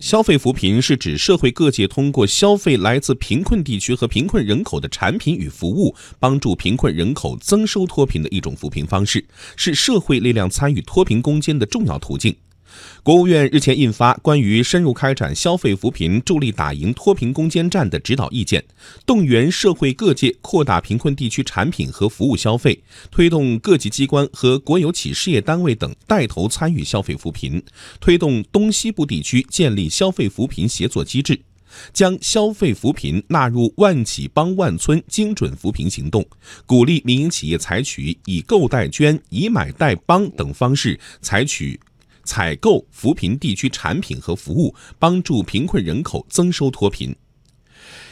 消费扶贫是指社会各界通过消费来自贫困地区和贫困人口的产品与服务，帮助贫困人口增收脱贫的一种扶贫方式，是社会力量参与脱贫攻坚的重要途径。国务院日前印发《关于深入开展消费扶贫、助力打赢脱贫攻坚战的指导意见》，动员社会各界扩大贫困地区产品和服务消费，推动各级机关和国有企事业单位等带头参与消费扶贫，推动东西部地区建立消费扶贫协作机制，将消费扶贫纳入万企帮万村精准扶贫行动，鼓励民营企业采取以购代捐、以买代帮等方式采取。采购扶贫地区产品和服务，帮助贫困人口增收脱贫。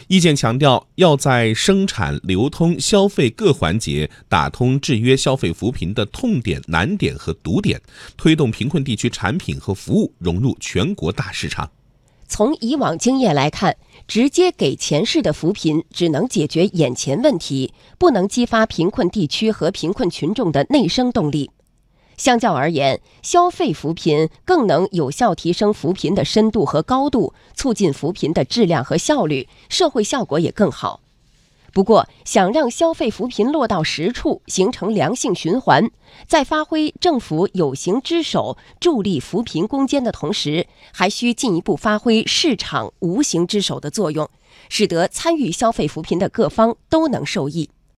意见强调，要在生产、流通、消费各环节打通制约消费扶贫的痛点、难点和堵点，推动贫困地区产品和服务融入全国大市场。从以往经验来看，直接给钱式的扶贫只能解决眼前问题，不能激发贫困地区和贫困群众的内生动力。相较而言，消费扶贫更能有效提升扶贫的深度和高度，促进扶贫的质量和效率，社会效果也更好。不过，想让消费扶贫落到实处，形成良性循环，在发挥政府有形之手助力扶贫攻坚的同时，还需进一步发挥市场无形之手的作用，使得参与消费扶贫的各方都能受益。